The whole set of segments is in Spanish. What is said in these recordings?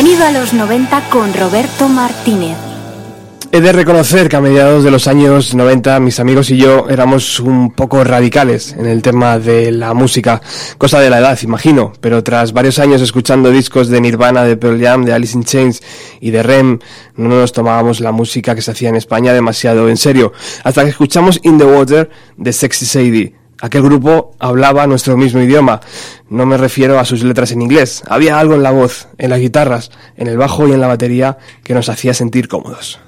Bienvenido a los 90 con Roberto Martínez. He de reconocer que a mediados de los años 90 mis amigos y yo éramos un poco radicales en el tema de la música, cosa de la edad, imagino, pero tras varios años escuchando discos de Nirvana, de Pearl Jam, de Alice in Chains y de Rem, no nos tomábamos la música que se hacía en España demasiado en serio, hasta que escuchamos In the Water de Sexy Sadie. Aquel grupo hablaba nuestro mismo idioma. No me refiero a sus letras en inglés. Había algo en la voz, en las guitarras, en el bajo y en la batería que nos hacía sentir cómodos.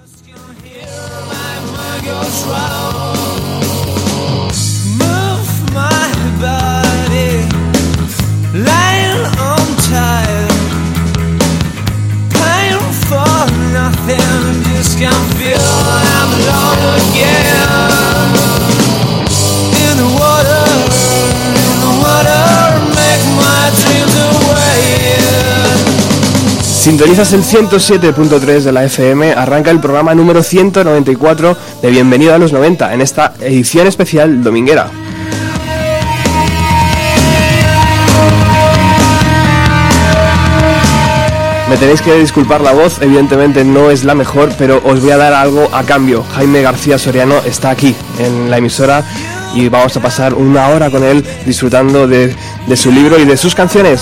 Sintonizas el 107.3 de la FM, arranca el programa número 194 de Bienvenido a los 90 en esta edición especial dominguera. Me tenéis que disculpar la voz, evidentemente no es la mejor, pero os voy a dar algo a cambio. Jaime García Soriano está aquí en la emisora y vamos a pasar una hora con él disfrutando de, de su libro y de sus canciones.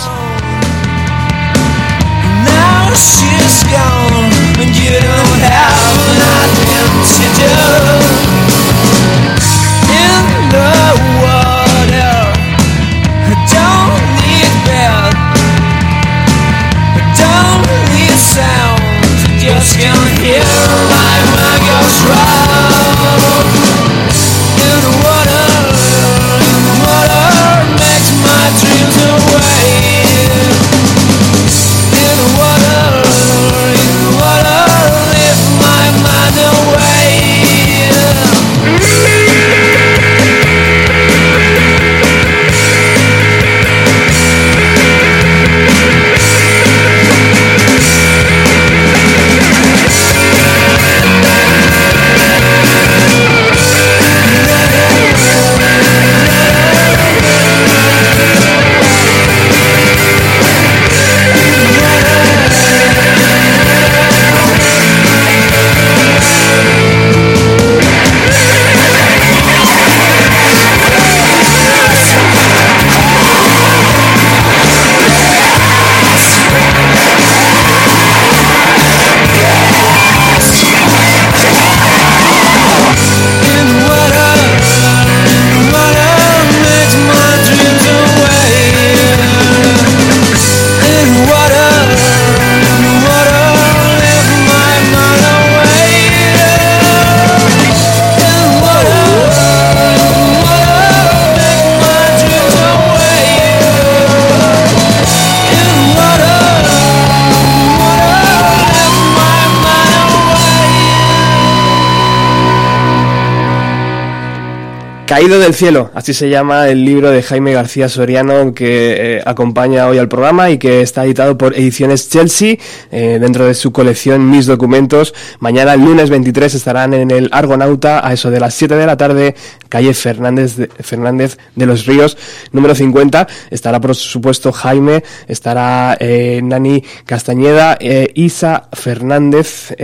Caído del cielo, así se llama el libro de Jaime García Soriano que eh, acompaña hoy al programa y que está editado por Ediciones Chelsea eh, dentro de su colección Mis Documentos. Mañana, lunes 23, estarán en el Argonauta a eso de las 7 de la tarde, calle Fernández de, Fernández de los Ríos, número 50. Estará, por supuesto, Jaime, estará eh, Nani Castañeda, Isa Fernández,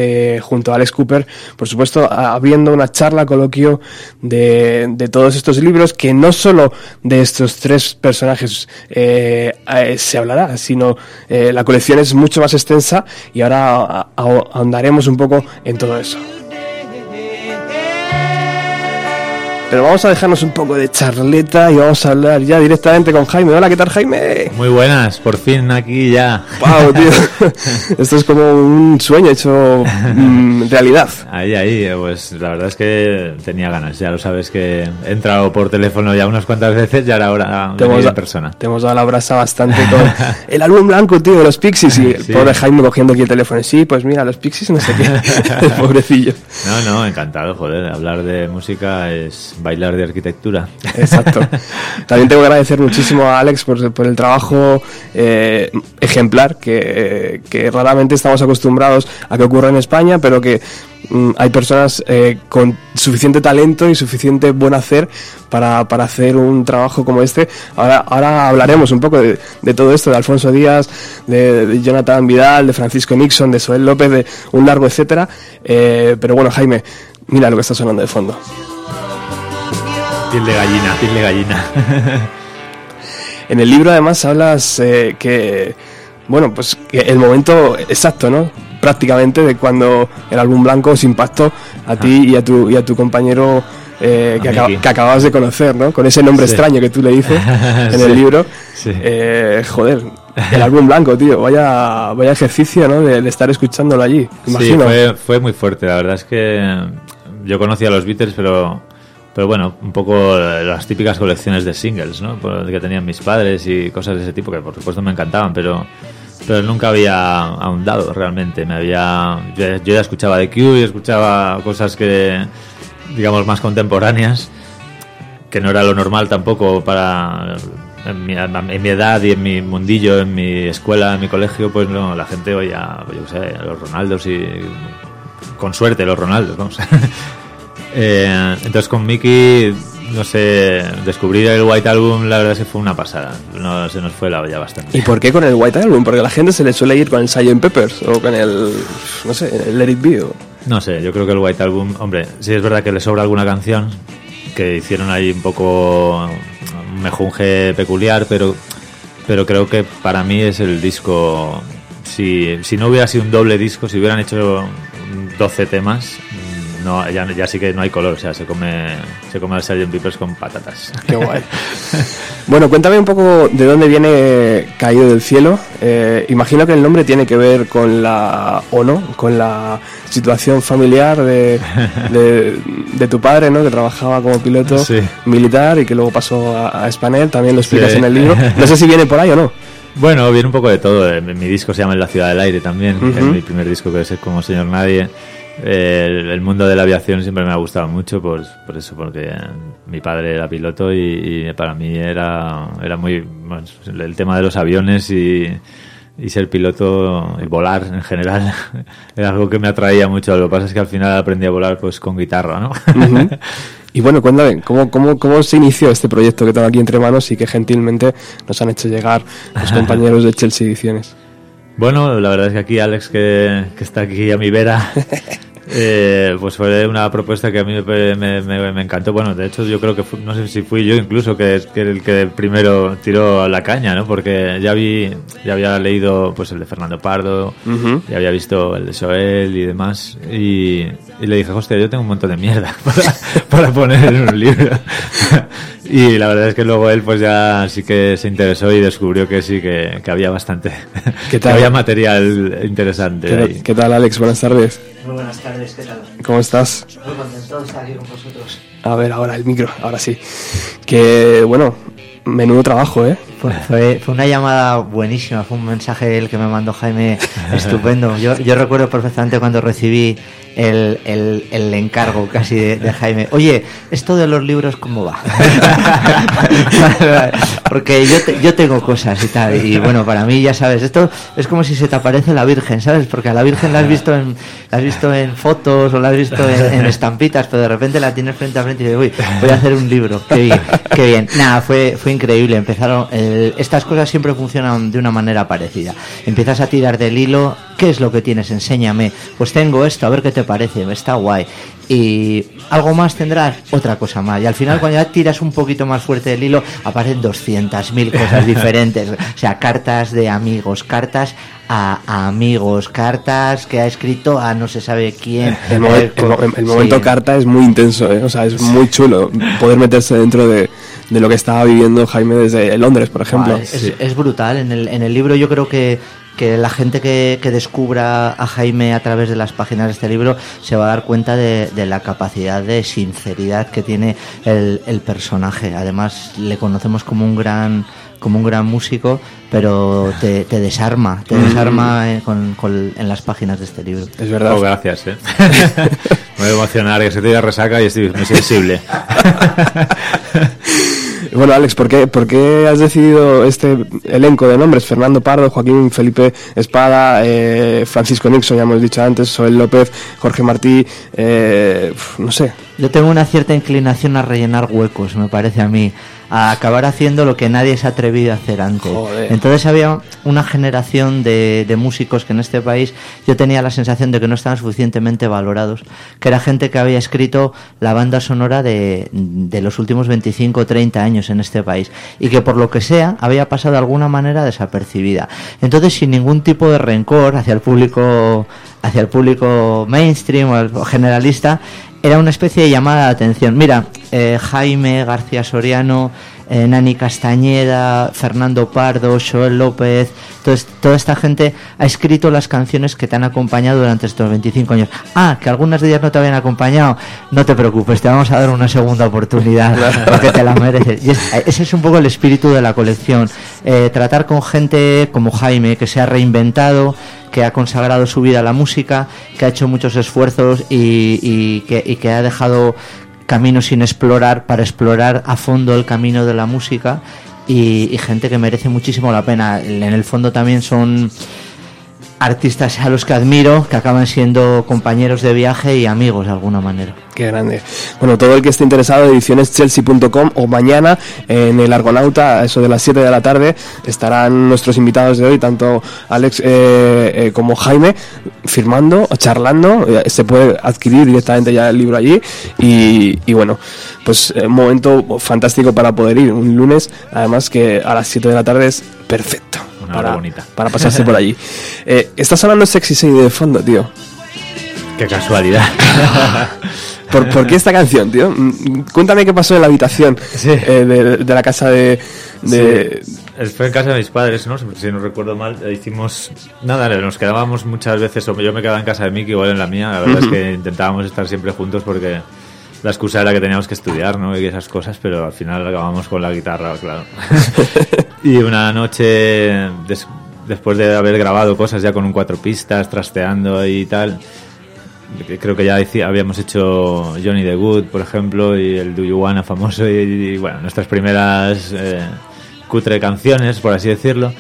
junto a Alex Cooper, por supuesto, habiendo una charla, coloquio de, de todo estos libros que no solo de estos tres personajes eh, eh, se hablará, sino eh, la colección es mucho más extensa y ahora ahondaremos un poco en todo eso. Pero vamos a dejarnos un poco de charleta y vamos a hablar ya directamente con Jaime. Hola, ¿qué tal, Jaime? Muy buenas, por fin aquí ya. ¡Wow, tío! Esto es como un sueño hecho mm, realidad. Ahí, ahí, pues la verdad es que tenía ganas. Ya lo sabes que he entrado por teléfono ya unas cuantas veces y ahora ahora te hemos, en persona. Te hemos dado la brasa bastante con el álbum blanco, tío, de los Pixies y el pobre Jaime cogiendo aquí el teléfono. Sí, pues mira, los Pixies no sé qué. pobrecillo. No, no, encantado, joder. Hablar de música es bailar de arquitectura. Exacto. También tengo que agradecer muchísimo a Alex por, por el trabajo eh, ejemplar que, que, raramente estamos acostumbrados a que ocurra en España, pero que mm, hay personas eh, con suficiente talento y suficiente buen hacer para, para hacer un trabajo como este. Ahora, ahora hablaremos un poco de, de todo esto, de Alfonso Díaz, de, de Jonathan Vidal, de Francisco Nixon, de Soel López, de un largo etcétera. Eh, pero bueno, Jaime, mira lo que está sonando de fondo. Piel de gallina, piel de gallina. En el libro además hablas eh, que, bueno, pues que el momento exacto, ¿no? Prácticamente de cuando el álbum blanco os impactó a ti y a tu, y a tu compañero eh, que, Miki. que acababas de conocer, ¿no? Con ese nombre Sí. extraño que tú le dices en Sí. el libro. Sí. Eh, joder, el álbum blanco, tío. Vaya, vaya ejercicio, ¿no? De, de estar escuchándolo allí. Sí, Imagino. fue, fue muy fuerte. La verdad es que yo conocía a los Beatles, pero, pero bueno, un poco las típicas colecciones de singles, ¿no? Que tenían mis padres y cosas de ese tipo, que por supuesto me encantaban, pero, pero nunca había ahondado realmente. Me había, yo, ya escuchaba The Cure y escuchaba cosas que, digamos, más contemporáneas, que no era lo normal tampoco para en mi, en mi edad y en mi mundillo, en mi escuela, en mi colegio, pues no, la gente oía, yo sé, los Ronaldos y con suerte los Ronaldos, vamos. Eh, entonces con Mickey, no sé, descubrir el White Album, la verdad es que fue una pasada. No, se nos fue la olla bastante. ¿Y por qué con el White Album? Porque la gente se le suele ir con el Sgt. Peppers o con el, no sé, el Let It Be. o- No sé, yo creo que el White Album, hombre, sí es verdad que le sobra alguna canción que hicieron ahí un poco un mejunje peculiar, pero, pero creo que para mí es el disco. Si, si no hubiera sido un doble disco, si hubieran hecho 12 temas, no, ya, ya sí que no hay color, o sea, se come, se come el Sgt. Peppers con patatas. Qué guay. bueno, cuéntame un poco de dónde viene Caído del Cielo. Eh, imagino que el nombre tiene que ver con la, o no, con la situación familiar de, de, de tu padre, ¿no? Que trabajaba como piloto Sí. militar y que luego pasó a, a Spanel, también lo explicas Sí. en el libro. No sé si viene por ahí o no. Bueno, viene un poco de todo. Eh, Mi disco se llama En la ciudad del aire también. Ujú. Es mi primer disco que es como Señor Nadie. El, el mundo de la aviación siempre me ha gustado mucho, por eso, porque mi padre era piloto y, y para mí era, era muy... bueno, el tema de los aviones y, y ser piloto y volar en general era algo que me atraía mucho. Lo que pasa es que al final aprendí a volar pues con guitarra, ¿no? Y bueno, cuéntame, ¿cómo, cómo, ¿cómo se inició este proyecto que tengo aquí entre manos y que gentilmente nos han hecho llegar los compañeros de Chelsea Ediciones? Bueno, la verdad es que aquí Alex, que, que está aquí a mi vera, eh, pues fue una propuesta que a mí me, me- me- encantó. Bueno, de hecho yo creo que fu- no sé si fui yo incluso que, que el que primero tiró la caña, ¿no? Porque ya vi, ya había leído pues el de Fernando Pardo, ya había visto el de Soel y demás, y, y le dije, hostia, yo tengo un montón de mierda para, para poner en un libro. Y la verdad es que luego él pues ya sí que se interesó y descubrió que sí, que, que había bastante, ¿Qué que había material interesante. ¿Qué, ahí. qué tal, Alex? Buenas tardes. Muy buenas tardes, ¿qué tal? ¿Cómo estás? Muy contento de estar aquí con vosotros. A ver, ahora el micro, ahora sí. Que, bueno, menudo trabajo, ¿eh? Fue, fue, fue una llamada buenísima, fue un mensaje el que me mandó Jaime estupendo. Yo, yo recuerdo perfectamente cuando recibí el, el, el encargo casi de, Jaime. Oye, esto de los libros, ¿cómo va? Porque yo, te- yo tengo cosas y tal. Y bueno, para mí, ya sabes, esto es como si se te aparece la Virgen, ¿sabes? Porque a la Virgen la has visto en, la has visto en fotos o la has visto en, estampitas, pero de repente la tienes frente a frente y dices, uy, voy a hacer un libro. Qué bien, qué bien. Nada, fue, fue increíble. Empezaron, el- estas cosas siempre funcionan de una manera parecida. Empiezas a tirar del hilo, ¿qué es lo que tienes? Enséñame. Pues tengo esto, a ver qué te parece, está guay. Y algo más tendrás, otra cosa más. Y al final, cuando ya tiras un poquito más fuerte del hilo, aparecen 200.000 cosas diferentes. O sea, cartas de amigos, cartas a, a amigos, cartas que ha escrito a no se sabe quién. El, Eh, el mo- el momento sí. carta es muy intenso, ¿eh? O sea, es muy chulo poder meterse dentro de, de lo que estaba viviendo Jaime desde Londres, por ejemplo. Buah, es, es brutal. En el, en el libro yo creo que, que la gente que, que descubra a Jaime a través de las páginas de este libro se va a dar cuenta de, de la capacidad de sinceridad que tiene el, el personaje. Además, le conocemos como un gran como un gran músico, pero te, te desarma, te desarma eh, con, con- en las páginas de este libro. Es verdad. Oh, gracias, ¿eh? me voy a emocionar, que se te da resaca y estoy muy sensible. Bueno, Alex, ¿por qué, ¿por qué has decidido este elenco de nombres? Fernando Pardo, Joaquín Felipe Espada, eh, Francisco Nixon, ya hemos dicho antes, Soel López, Jorge Martí, eh, no sé. Yo tengo una cierta inclinación a rellenar huecos, me parece a mí, a acabar haciendo lo que nadie se ha atrevido a hacer antes. Joder. Entonces había una generación de, de músicos que en este país yo tenía la sensación de que no estaban suficientemente valorados, que era gente que había escrito la banda sonora de, de los últimos 25 o 30 años en este país y que por lo que sea había pasado de alguna manera desapercibida. Entonces sin ningún tipo de rencor hacia el público hacia el público mainstream o generalista era una especie de llamada de atención. Mira, eh, Jaime García Soriano, eh, Nani Castañeda, Fernando Pardo, Joel López, todo es- toda esta gente ha escrito las canciones que te han acompañado durante estos 25 años. Ah, que algunas de ellas no te habían acompañado, no te preocupes, te vamos a dar una segunda oportunidad porque te la mereces. Y es- ese es un poco el espíritu de la colección. Eh, tratar con gente como Jaime, que se ha reinventado, que ha consagrado su vida a la música, que ha hecho muchos esfuerzos y, y que, y que ha dejado caminos sin explorar para explorar a fondo el camino de la música y, y gente que merece muchísimo la pena. En el fondo también son artistas a los que admiro, que acaban siendo compañeros de viaje y amigos de alguna manera. Qué grande. Bueno, todo el que esté interesado, edicioneschelsea.com o mañana en el Argonauta, eso de las 7 de la tarde, estarán nuestros invitados de hoy, tanto Alex eh, eh, como Jaime, firmando o charlando. Eh, Se puede adquirir directamente ya el libro allí. Y, y bueno, pues eh, un momento fantástico para poder ir. Un lunes, además que a las 7 de la tarde es perfecto. Para, bonita. para pasarse por allí. Eh, estás hablando Sexy Sadie de fondo, tío. Qué casualidad. ¿Por, por qué esta canción, tío? Mm, Cuéntame qué pasó en la habitación Sí. eh, de, de la casa de... de- Sí. Fue en casa de mis padres, ¿no? Si no recuerdo mal, eh, hicimos... Nada, nos quedábamos muchas veces, o yo me quedaba en casa de Miki, igual en la mía, la verdad es que intentábamos estar siempre juntos porque la excusa era que teníamos que estudiar, ¿no? Y esas cosas, pero al final acabamos con la guitarra, claro. y una noche, des- después de haber grabado cosas ya con un cuatro pistas, trasteando y tal, creo que ya habíamos hecho Johnny the Good, por ejemplo, y el Do You Wanna famoso, y, y, bueno, nuestras primeras eh, cutre canciones, por así decirlo.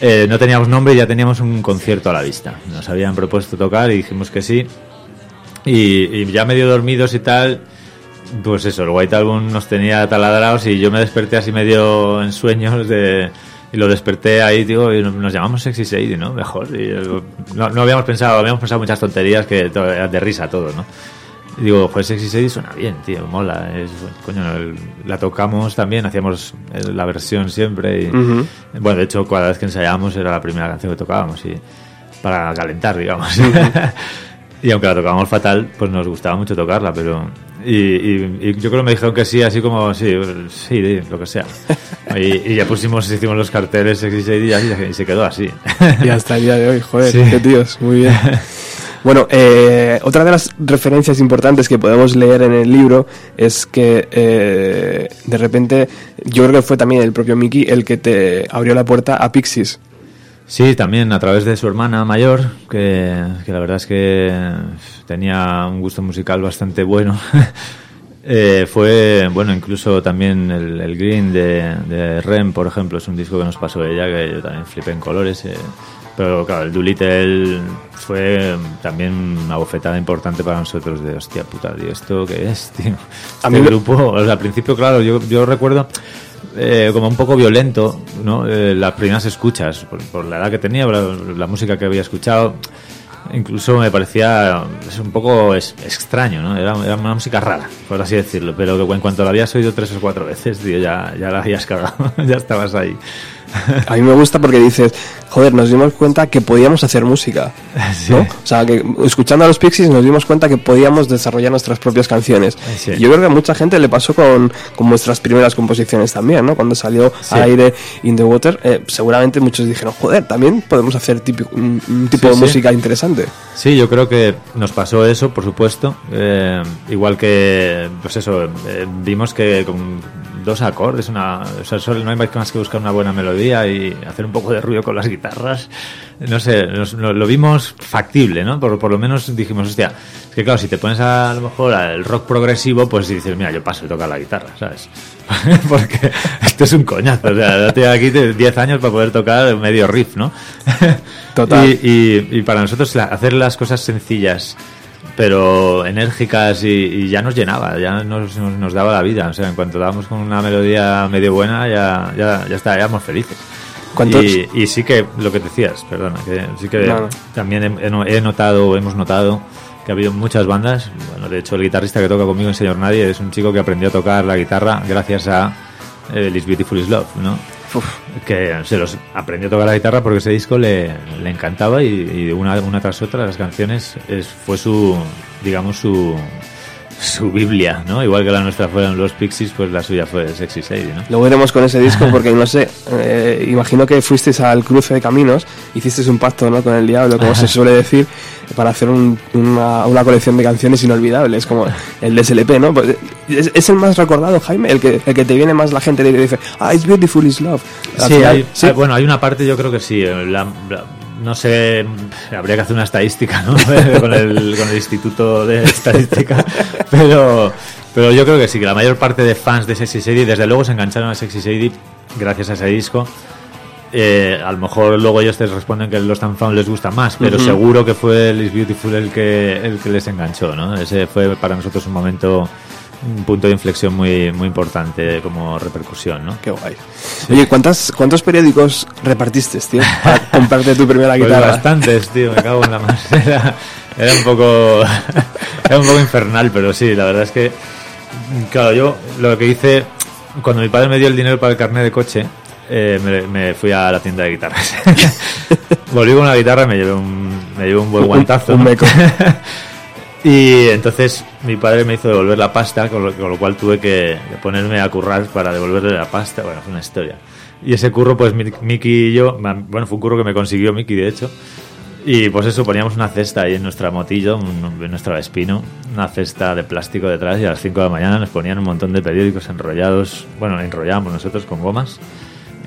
Eh, no teníamos nombre y ya teníamos un concierto a la vista. Nos habían propuesto tocar y dijimos que sí. Y, y ya medio dormidos y tal, pues eso, el White Album nos tenía taladrados y yo me desperté así medio en sueños de... Y lo desperté ahí, digo, y nos llamamos Sexy Sadie, ¿no? Mejor. Y, no, no habíamos pensado, habíamos pensado muchas tonterías que de risa todo, ¿no? Y digo, pues Sexy Sadie suena bien, tío, mola. Es, coño, el- la tocamos también, hacíamos eh, la versión siempre. Y, Ujú. Bueno, de hecho, cada vez que ensayábamos era la primera canción que tocábamos y para calentar, digamos. y aunque la tocábamos fatal, pues nos gustaba mucho tocarla, pero... Y, y- y yo creo que me dijeron que sí, así como, sí, sí, lo que sea. Y, y ya pusimos, hicimos los carteles y así, y se quedó así. Y hasta el día de hoy, joder, Sí. qué tíos, muy bien. Bueno, eh, otra de las referencias importantes que podemos leer en el libro es que eh, de repente yo creo que fue también el propio Mickey el que te abrió la puerta a Pixies. Sí, también a través de su hermana mayor, que, que la verdad es que tenía un gusto musical bastante bueno. Eh, fue, bueno, incluso también el, el Green de, de Rem, por ejemplo, es un disco que nos pasó ella, que yo también flipé en colores. eh. Pero claro, el Doolittle fue también una bofetada importante para nosotros de, hostia puta, tío, ¿esto qué es, tío? A Este mí me- grupo, o sea, al principio, claro, yo, yo recuerdo eh, como un poco violento, ¿no? Eh, las primeras escuchas, por, la edad que tenía, la, música que había escuchado, incluso me parecía es un poco extraño, ¿no? Era, era una música rara, por así decirlo, pero en cuanto la habías oído tres o cuatro veces, tío, ya, ya la habías cagado, ya estabas ahí. A mí me gusta porque dices, joder, nos dimos cuenta que podíamos hacer música. Sí. ¿no? O sea, que escuchando a los Pixies nos dimos cuenta que podíamos desarrollar nuestras propias canciones. Sí. Yo creo que a mucha gente le pasó con, con vuestras primeras composiciones también, ¿no? Cuando salió Sí. aire In the Water, eh, seguramente muchos dijeron, joder, también podemos hacer típico- un, un tipo de música interesante. Sí, yo creo que nos pasó eso, por supuesto. Eh, igual que, pues eso, eh, vimos que con dos acordes, una, o sea, solo no hay más que buscar una buena melodía y hacer un poco de ruido con las guitarras. No sé, nos- lo, lo vimos factible, ¿no? Por, por lo menos dijimos, hostia, es que claro, si te pones a, a lo mejor al rock progresivo, pues dices, mira, yo paso de tocar la guitarra, ¿sabes? Porque esto es un coñazo, o sea, date aquí de 10 años para poder tocar medio riff, ¿no? Total. Y, y- y para nosotros la- hacer las cosas sencillas pero enérgicas y, y ya nos llenaba, ya nos, nos, nos daba la vida. O sea, en cuanto dábamos con una melodía medio buena, ya, ya, ya está, ya éramos felices. ¿Cuántos- Y, y sí que lo que decías, perdona, que sí que No, también he, he notado, hemos notado que ha habido muchas bandas. Bueno, de hecho, el guitarrista que toca conmigo en Señor Nadie es un chico que aprendió a tocar la guitarra gracias a eh, This Beautiful is Love, ¿no? Que se los aprendió a tocar la guitarra porque ese disco le, le encantaba y, una, una tras otra las canciones es, fue su digamos su su biblia no igual que la nuestra fueron los Pixies pues la suya fue Sexy Sadie ¿no? Luego iremos con ese disco porque no sé, eh, imagino que fuisteis al cruce de caminos, hicisteis un pacto ¿no? con el diablo, como se suele decir, para hacer un- una, una colección de canciones inolvidables, como el de SLP, ¿no? Pues, ¿es, es el más recordado, Jaime? El que, el que te viene más la gente y te dice, ah, it's beautiful, is love. Sí, final, hay, sí. hay- bueno, hay una parte, yo creo que sí. eh, la- la- no sé, habría que hacer una estadística, ¿no? con, el, con el Instituto de Estadística. Pero, pero yo creo que sí, que la mayor parte de fans de Sexy Sadie, desde luego se engancharon a Sexy Sadie gracias a ese disco. Eh, a lo mejor luego ellos te responden que los tan fan les gusta más, pero seguro que fue el Is Beautiful el que, el que les enganchó, ¿no? Ese fue para nosotros un momento, un punto de inflexión muy, muy importante como repercusión, ¿no? Qué guay. Oye, ¿cuántas, ¿cuántos periódicos repartiste, tío? Para comprarte tu primera Pues guitarra. bastantes, tío, me cago en la más. Era, era un poco. Era un poco infernal, pero sí, la verdad es que. Claro, yo lo que hice. Cuando mi padre me dio el dinero para el carnet de coche, eh, me, me fui a la tienda de guitarras. Volví con una guitarra y me llevé un, me llevé un buen Un- guantazo. un ¿no? meco. Y entonces mi padre me hizo devolver la pasta, con lo, con lo cual tuve que, ponerme a currar para devolverle la pasta. Bueno, fue una historia. Y ese curro, pues Mi- Miki y yo, bueno, fue un curro que me consiguió Miki, de hecho. Y pues eso, poníamos una cesta ahí en nuestra motillo, en nuestra Vespino, una cesta de plástico detrás y a las 5 de la mañana nos ponían un montón de periódicos enrollados, bueno, enrollábamos nosotros con gomas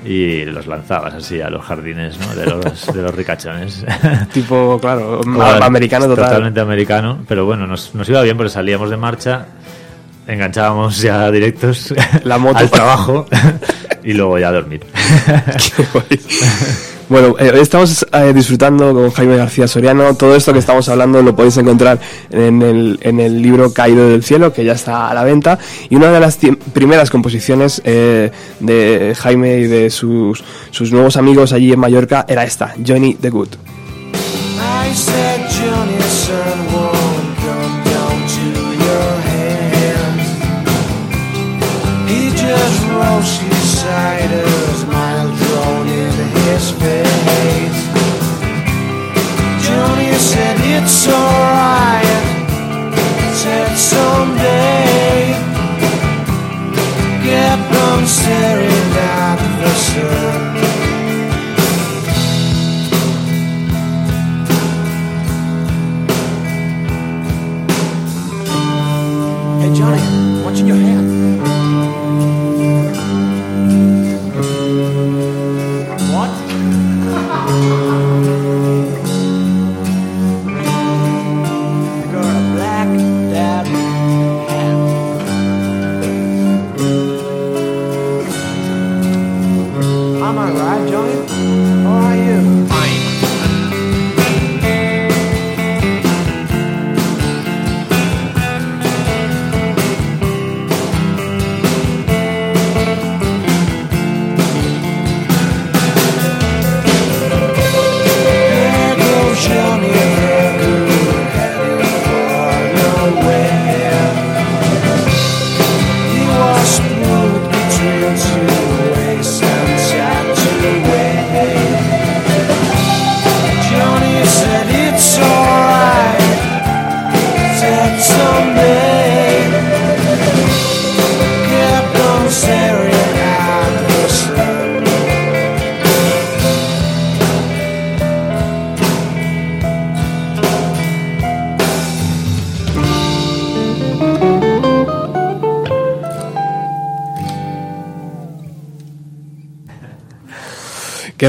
y los lanzabas así a los jardines ¿no? de, los, de los ricachones. Tipo, claro, americano total. Totalmente americano, pero bueno, nos, nos iba bien porque salíamos de marcha, enganchábamos ya directos La moto. al trabajo y luego ya a dormir. Qué guay. Bueno, eh, estamos eh, disfrutando con Jaime García Soriano. Todo esto que estamos hablando lo podéis encontrar en el, en el libro Caído del Cielo, que ya está a la venta. Y una de las primeras composiciones eh, de Jaime y de sus, sus nuevos amigos allí en Mallorca era esta, Johnny the Good. It's alright. Said someday. Staring at the sun.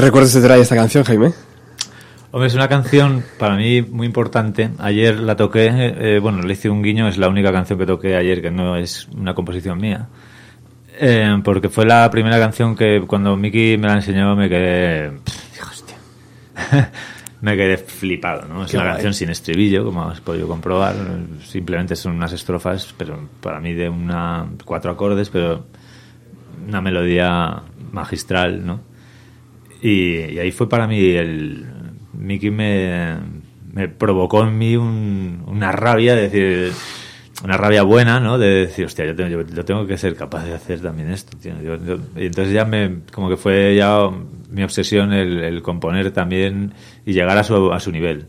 ¿Qué recuerdos te trae esta canción, Jaime? Hombre, es una canción para mí muy importante. Ayer la toqué, eh, bueno, le hice un guiño, es la única canción que toqué ayer que no es una composición mía. Eh, porque fue la primera canción que cuando Miki me la enseñó me quedé... pff, hostia. me quedé flipado, ¿no? Es Qué una guay. canción sin estribillo, como has podido comprobar. Simplemente son unas estrofas, pero para mí de una cuatro acordes, pero una melodía magistral, ¿no? Y, y ahí fue para mí el... Mickey me, me provocó en mí un- una rabia, de decir, una rabia buena, ¿no? De decir, hostia, yo tengo, yo, yo tengo que ser capaz de hacer también esto, tío. Y entonces ya me, como que fue ya mi obsesión el, el componer también y llegar a su, a su nivel.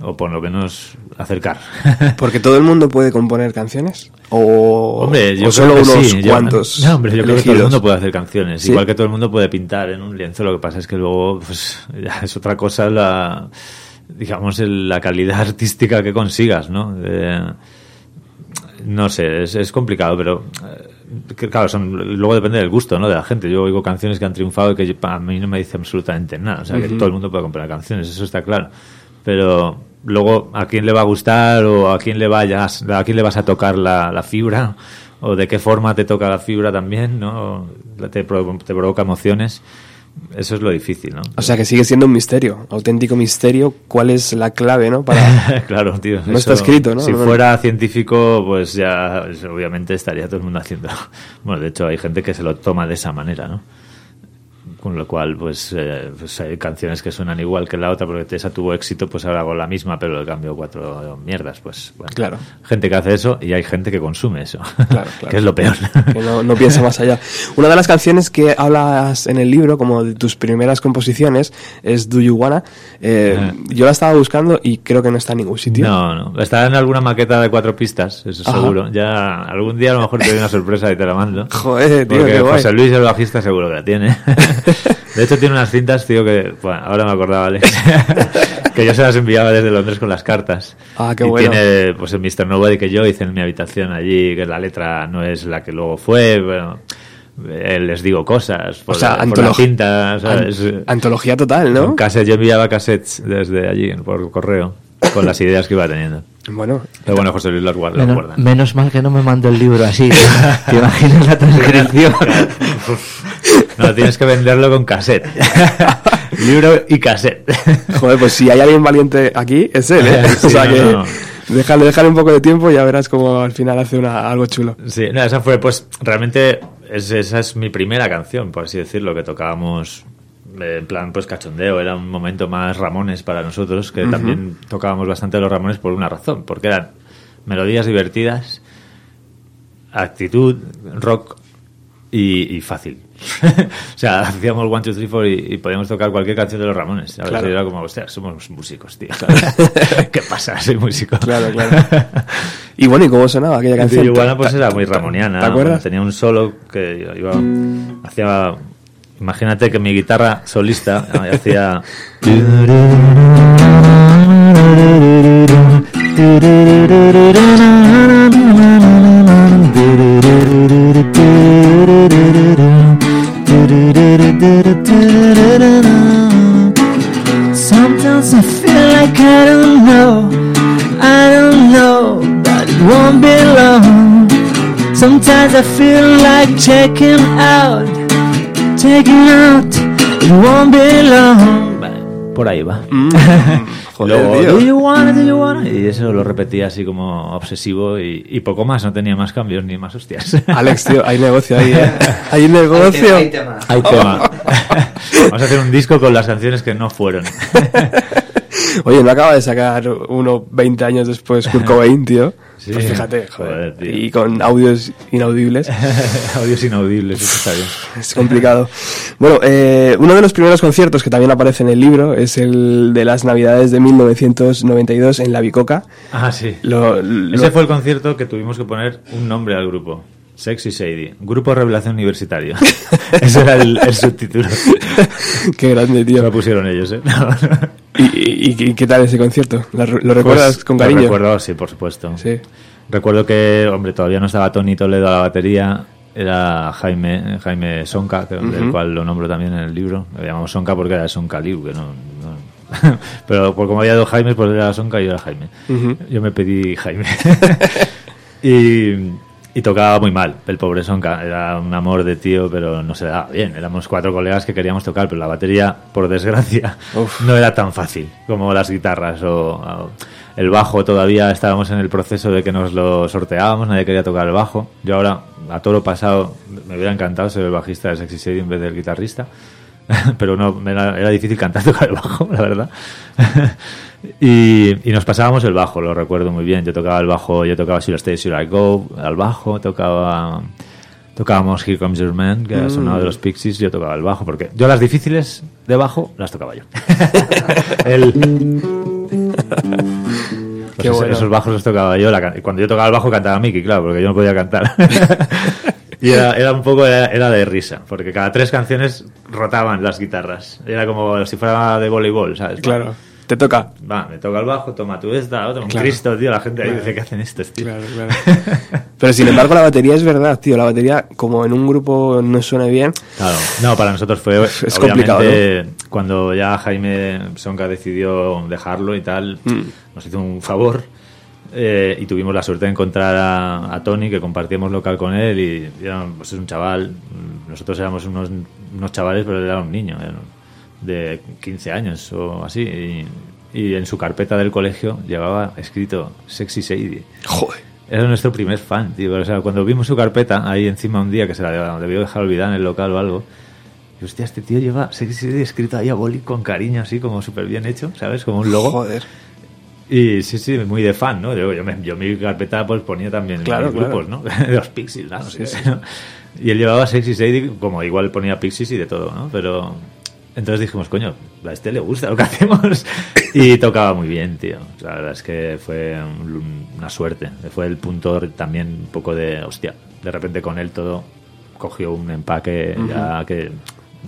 O por lo menos acercar. Porque todo el mundo puede componer canciones. O, Hombre, yo o solo creo que unos sí. Yo- cuantos. no, hombre, yo creo que todo el elegidos. mundo puede hacer canciones. ¿Sí? Igual que todo el mundo puede pintar en un lienzo. Lo que pasa es que luego, pues, ya es otra cosa la, digamos, el- la calidad artística que consigas, ¿no? Eh, no sé, es, es complicado, pero eh, claro, son, luego depende del gusto, ¿no? De la gente. Yo oigo canciones que han triunfado y que yo- a mí no me dice absolutamente nada. O sea, que todo el mundo puede componer canciones, eso está claro. Pero luego, ¿a quién le va a gustar o a quién le vayas, a quién le vas a tocar la, la fibra? ¿O de qué forma te toca la fibra también, ¿no? Te, te provoca emociones. Eso es lo difícil, ¿no? O sea que sigue siendo un misterio, auténtico misterio. ¿Cuál es la clave, no? Para... claro, tío. No está escrito, ¿no? Si No, no. fuera científico, pues ya obviamente estaría todo el mundo haciendo. Bueno, de hecho hay gente que se lo toma de esa manera, ¿no? Con lo cual, pues, eh, pues hay canciones que suenan igual que la otra porque esa tuvo éxito, pues ahora hago la misma, pero le cambio cuatro mierdas, pues bueno. Claro. Gente que hace eso y hay gente que consume eso, Claro, claro. que es lo peor. que no, no piensa más allá. Una de las canciones que hablas en el libro, como de tus primeras composiciones, es Do You Wanna. Eh, yo la estaba buscando y creo que no está en ningún sitio. No, no. Está en alguna maqueta de cuatro pistas, eso Ajá. seguro. Ya algún día a lo mejor te doy una sorpresa y te la mando. Joder, tío, Porque qué guay. José Luis, el bajista, seguro que la tiene. De hecho, tiene unas cintas, tío, que... Bueno, ahora me acordaba, Alex. que yo se las enviaba desde Londres con las cartas. Ah, qué y bueno. tiene, pues, el Mr. Nobody que yo hice en mi habitación allí, que la letra no es la que luego fue, bueno... les digo cosas por, O sea, la, por la cinta, ¿sabes? An- antología total, ¿no? Cassette, yo enviaba cassettes desde allí, por correo, con las ideas que iba teniendo. Bueno, Pero bueno, José Luis las guarda, las Menos, guarda. menos mal que no me mandó el libro así. ¿Te imaginas la transcripción? No, tienes que venderlo con cassette. Libro y cassette. joder, pues si hay alguien valiente aquí, es él, ¿eh? Sí, o sea no, que no. déjale, déjale un poco de tiempo y ya verás cómo al final hace una, algo chulo. Sí, no, esa fue, pues, realmente, es- esa es mi primera canción, por así decirlo, que tocábamos eh, en plan, pues, cachondeo. Era un momento más Ramones para nosotros, que también tocábamos bastante los Ramones por una razón, porque eran melodías divertidas, actitud, rock y, y fácil. o sea, hacíamos One, Two, Three, Four y, y podíamos tocar cualquier canción de los Ramones. ¿sabes? Claro. Y era como, hostia, somos músicos, tío. ¿Qué pasa? Soy músico. Claro, claro. Y bueno, ¿y cómo sonaba aquella canción? Sí, Iguana pues era muy ramoniana. ¿Te acuerdas? Tenía un solo que iba hacía imagínate que mi guitarra solista hacía Sometimes I feel like I don't know, I don't know, but it won't be long. Sometimes I feel like checking out, checking out, it won't be long. Vale, por ahí va. Mm. Joder, Luego, tío. "Do you wanna, do you wanna?", Y eso lo repetía así como obsesivo y, y poco más, no tenía más cambios ni más hostias. Alex, tío, hay negocio ahí, ¿eh? Hay negocio. Hay tema. Hay tema. Vamos a hacer un disco con las canciones que no fueron. Oye, no acaba de sacar uno 20 años después Kurt Cobain, tío. Sí. Pues fíjate, joder. Joder, y con audios inaudibles. Audios inaudibles, eso está bien. Es complicado. Bueno, eh, uno de los primeros conciertos que también aparece en el libro es el de las Navidades de 1992 en La Bicoca. Ah, sí. Lo- lo- Ese fue el concierto que tuvimos que poner un nombre al grupo. Sexy Shady. Grupo Revelación Universitario. Ese era el, el subtítulo. Qué grande, tío. lo pusieron ellos, ¿eh? ¿Y, y- y qué tal ese concierto? ¿Lo, lo recuerdas Pues, con lo cariño? recuerdo, sí, por supuesto. Sí. Recuerdo que, hombre, todavía no estaba Tony Toledo a la batería. era Jaime Jaime Sonka, que- del cual lo nombro también en el libro. Lo llamamos Sonka porque era de Sonka Liu, que no... no- Pero por como había dos Jaimes, pues era Sonka y yo era Jaime. Yo me pedí Jaime. y, y tocaba muy mal, el pobre Sonka. Era un amor de tío, pero no se le daba bien. Éramos cuatro colegas que queríamos tocar, pero la batería, por desgracia, no era tan fácil como las guitarras o, o el bajo. Todavía estábamos en el proceso de que nos lo sorteábamos, nadie quería tocar el bajo. Yo ahora, a todo lo pasado, me hubiera encantado ser el bajista de Sexy Sadie en vez del guitarrista. pero no era, era difícil cantar tocar el bajo, la verdad. y, y nos pasábamos el bajo, lo recuerdo muy bien. Yo tocaba el bajo, yo tocaba Should I Stay, Should I Go al bajo, tocaba tocábamos Here Comes Your Man, que ha sonado de los Pixies, yo tocaba el bajo, porque yo las difíciles de bajo las tocaba yo. El- Pues Qué eso- bueno. esos bajos los tocaba yo. la cuando yo tocaba el bajo cantaba Mickey, claro, porque yo no podía cantar. Y era, era un poco, era, era de risa, porque cada tres canciones rotaban las guitarras. Era como si fuera de voleibol, ¿sabes? Claro. Te toca. Va, me toca el bajo, toma tú esta, otro, un Claro. Cristo, tío. La gente ahí dice, ¿qué hacen estos, tío? Claro, claro. Pero sin embargo, la batería es verdad, tío. La batería, como en un grupo no suene bien, Claro, no, para nosotros fue Es complicado, cuando ya Jaime Sonka decidió dejarlo y tal, Mm. nos hizo un favor eh, y tuvimos la suerte de encontrar a, a Tony, que compartíamos local con él y, y era, pues, es un chaval, nosotros éramos unos, unos chavales, pero él era un niño, era de 15 años o así, y, y en su carpeta del colegio llevaba escrito Sexy Sadie. joder. Era nuestro primer fan, tío. O sea, cuando vimos su carpeta ahí encima un día que se la debió dejar olvidada en el local o algo. Y hostia, este tío lleva Sexy Sadie escrito ahí a boli con cariño, así como súper bien hecho, ¿sabes? Como un logo. Joder. Y sí, sí, muy de fan, ¿no? Yo, yo, me- yo mi carpeta pues ponía también Claro, claro. grupos, ¿no? De los Pixies, ¿no? Sé qué, ¿no? Y él llevaba Sexy Sadie, como igual ponía Pixies y de todo, ¿no? Pero entonces dijimos, coño, a este le gusta lo que hacemos. Y tocaba muy bien, tío. La verdad es que fue un- una suerte. Fue el punto también un poco de, hostia, de repente con él todo cogió un empaque ya que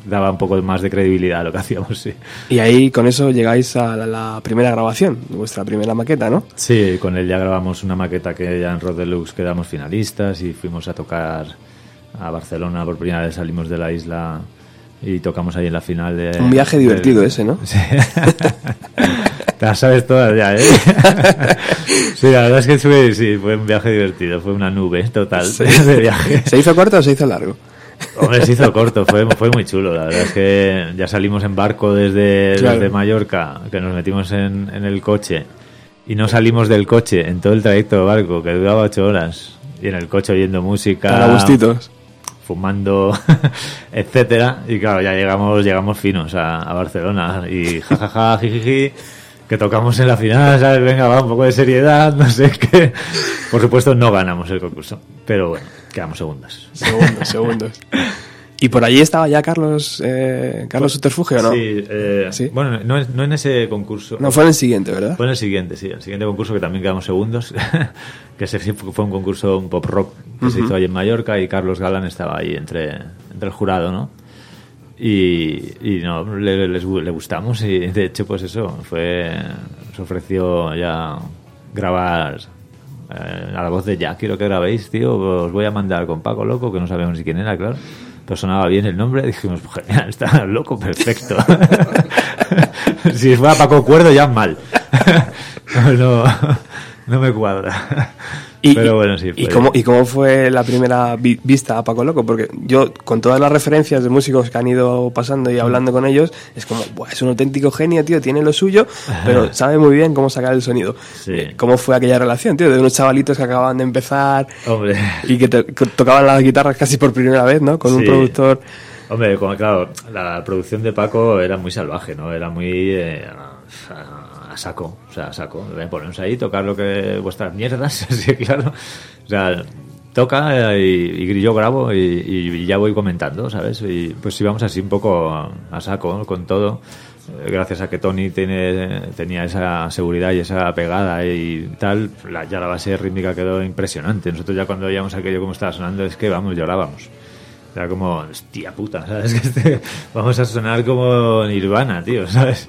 daba un poco más de credibilidad a lo que hacíamos, sí. Y ahí con eso llegáis a la, la primera grabación, vuestra primera maqueta, ¿no? Sí, con él ya grabamos una maqueta que ya en Rod Deluxe quedamos finalistas y fuimos a tocar a Barcelona por primera vez salimos de la isla y tocamos ahí en la final de Un viaje divertido ese, ¿no? Sí. Te las sabes todas ya, ¿eh? Sí, la verdad es que sí, fue un viaje divertido, fue una nube total de viaje. ¿Se hizo corto o se hizo largo? Hombre, se hizo corto, fue, fue muy chulo. La verdad es que ya salimos en barco desde, Claro. desde Mallorca, que nos metimos en, en el coche y no salimos del coche en todo el trayecto de barco, que duraba ocho horas. Y en el coche oyendo música, gustitos. fumando, etcétera. Y claro, ya llegamos, llegamos finos a, a Barcelona y jajaja, jijiji, que tocamos en la final, ¿sabes? Venga, va, un poco de seriedad, no sé qué. Por supuesto, no ganamos el concurso, pero bueno, quedamos segundos. Segundos, segundos. ¿Y por allí estaba ya Carlos eh, Carlos Subterfugio o no? Sí, eh, ¿Sí? bueno, no, en ese concurso. No, fue en el siguiente, ¿verdad? Fue en el siguiente, sí. El siguiente concurso que también quedamos segundos. que ese fue un concurso, un pop rock que se hizo ahí en Mallorca y Carlos Galán estaba ahí entre, entre el jurado, ¿no? Y, y no, le, les le gustamos y de hecho, pues eso, fue. Se ofreció ya grabar eh, a la voz de Jack, quiero que grabéis, tío. Os voy a mandar con Paco Loco, que no sabemos ni quién era, claro. Pero sonaba bien el nombre, dijimos, genial, está loco, perfecto. si fuera Paco Cuerdo, ya mal. no, no me cuadra. Y, Pero bueno, sí. ¿y cómo, ¿Y cómo fue la primera vi- vista a Paco Loco? Porque yo, con todas las referencias de músicos que han ido pasando y hablando con ellos, es como, "Buah, es un auténtico genio, tío, tiene lo suyo, pero sabe muy bien cómo sacar el sonido. Sí. Eh, ¿Cómo fue aquella relación, tío? De unos chavalitos que acababan de empezar Hombre. y que, que tocaban las guitarras casi por primera vez, ¿no? Con un productor. Hombre, como, claro, la producción de Paco era muy salvaje, ¿no? Era muy eh, saco, o sea, saco. Ven, Ponernos ahí, tocar lo que vuestras mierdas, sí, claro. O sea, toca eh, y, y yo grabo y, y ya voy comentando, ¿sabes? Y pues íbamos así un poco a, saco con todo. Eh, Gracias a que Tony tiene, tenía esa seguridad y esa pegada y tal, la- ya la base rítmica quedó impresionante. Nosotros ya cuando oíamos aquello como estaba sonando es que, vamos, llorábamos. Era como, hostia puta, ¿sabes? Que este- vamos a sonar como Nirvana, tío, ¿sabes?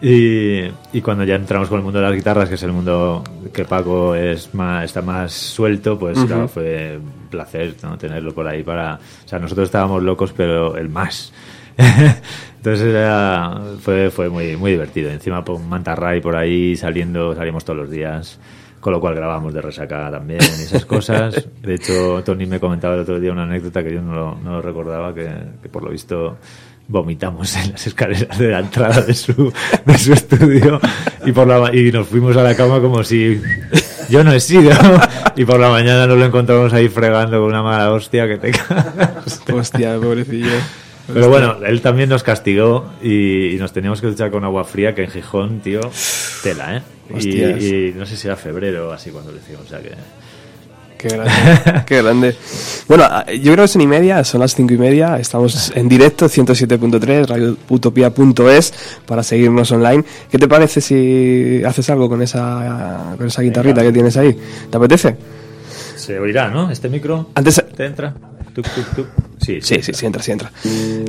Y, y cuando ya entramos con el mundo de las guitarras, que es el mundo que Paco es más, está más suelto, pues claro, fue un placer ¿no? tenerlo por ahí para... O sea, nosotros estábamos locos, pero el más. Entonces era, fue, fue muy, muy divertido. Encima con Mantarray por ahí saliendo, salimos todos los días, con lo cual grabamos de resaca también y esas cosas. De hecho, Tony me comentaba el otro día una anécdota que yo no lo, no lo recordaba, que, que por lo visto vomitamos en las escaleras de la entrada de su, de su estudio y por la ma- y nos fuimos a la cama como si yo no he sido y por la mañana nos lo encontramos ahí fregando con una mala hostia que te cagas. Hostia, pobrecillo. Pero bueno, él también nos castigó y, y nos teníamos que duchar con agua fría, que en Gijón, tío, tela, ¿eh? Y, no sé si era febrero o así cuando lo hicimos, o sea que... Qué grande, qué grande. Bueno, a- yo creo que son y media, son las cinco y media, estamos en directo, 107.3, radioutopia.es, para seguirnos online. ¿Qué te parece si haces algo con esa, con esa guitarrita que tienes ahí? ¿Te apetece? Se oirá, ¿no? Este micro Antes, te entra. Tuc, tuc, tuc. Sí, Sí, sí, sí, entra, sí entra.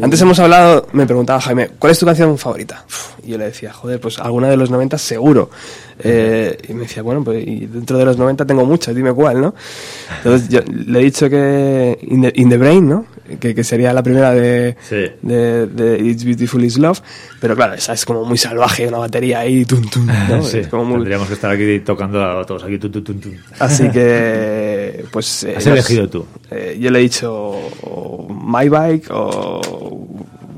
Antes hemos hablado, me preguntaba Jaime, ¿cuál es tu canción favorita? Y yo le decía, joder, pues alguna de los 90 seguro. Eh, y me decía, bueno, pues y dentro de los 90 tengo muchas, dime cuál, ¿no? Entonces yo le he dicho que In the, In the Brain, ¿no? Que, que sería la primera de, Sí. de, de It's Beautiful Is Love, pero claro, esa es como muy salvaje, una batería ahí, tum, tum, ¿no? Sí, Es como muy... Tendríamos que estar aquí tocando a todos aquí. tu, tu, tu, tu. Así que, pues... eh, Has elegido tú. Eh, yo le he dicho o My Bike o...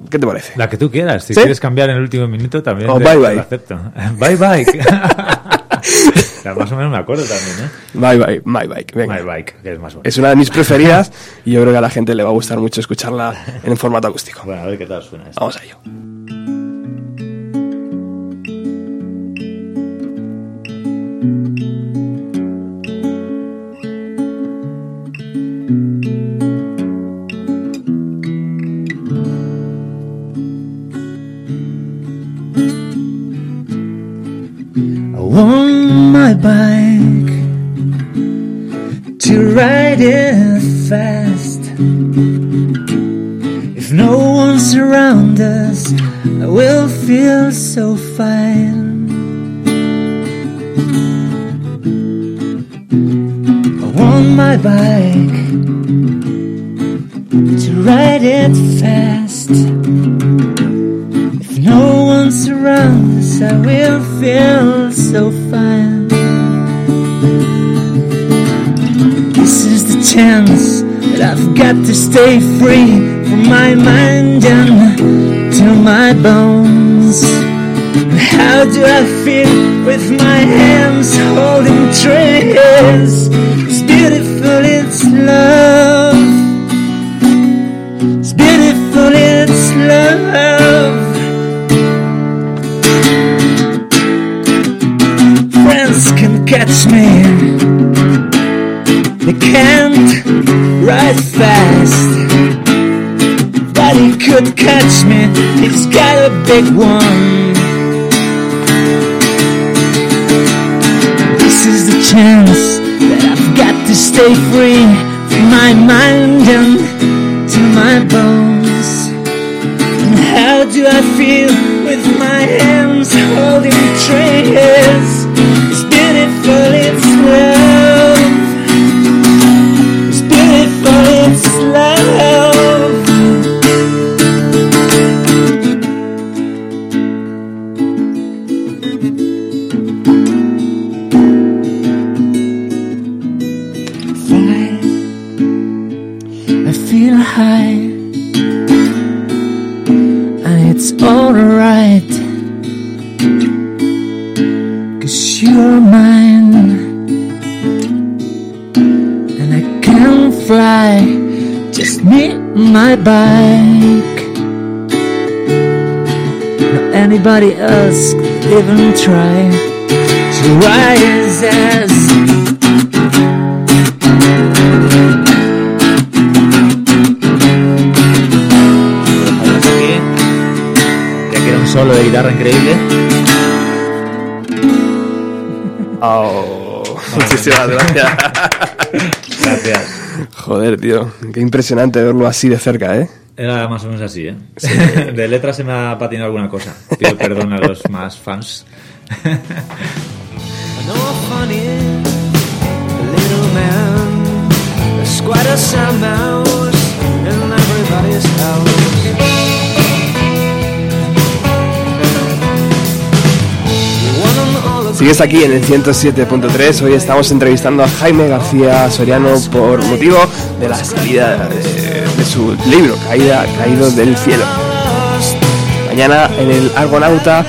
¿Qué te parece? La que tú quieras. Si ¿Sí? quieres cambiar en el último minuto también. O te- bye te bye. lo acepto. bye bye. Más o menos me acuerdo también, ¿eh? My Bike, My Bike, venga. My bike, que es más bonito. Es una de mis preferidas y yo creo que a la gente le va a gustar mucho escucharla en formato acústico. Bueno, a ver qué tal suena esto. Vamos a ello. I want my bike to ride it fast. If no one's around us, I will feel so fine. I want my bike to ride it fast. If no one's around us, I will feel so fine. Chance that I've got to stay free from my mind and to my bones. How do I feel with my hands holding trees? It's beautiful, it's love. It's beautiful, it's love. Friends can catch me. Can't ride fast. But he could catch me. He's got a big one. This is the chance that I've got to stay free from my mind and to my bones. And how do I feel with my hands holding trees? Can. Just me and my bike. Not anybody else could even try to rise as Ya que era un solo de guitarra increíble. Oh, muchísimas gracias. Joder, tío, qué impresionante verlo así de cerca, ¿eh? Era más o menos así, ¿eh? De letras se me ha patinado alguna cosa. Pido perdón a los más fans. Sigues aquí en el 107.3. Hoy estamos entrevistando a Jaime García Soriano por motivo de la salida de, su libro, Caída, Caído del Cielo. Mañana en el Argonauta,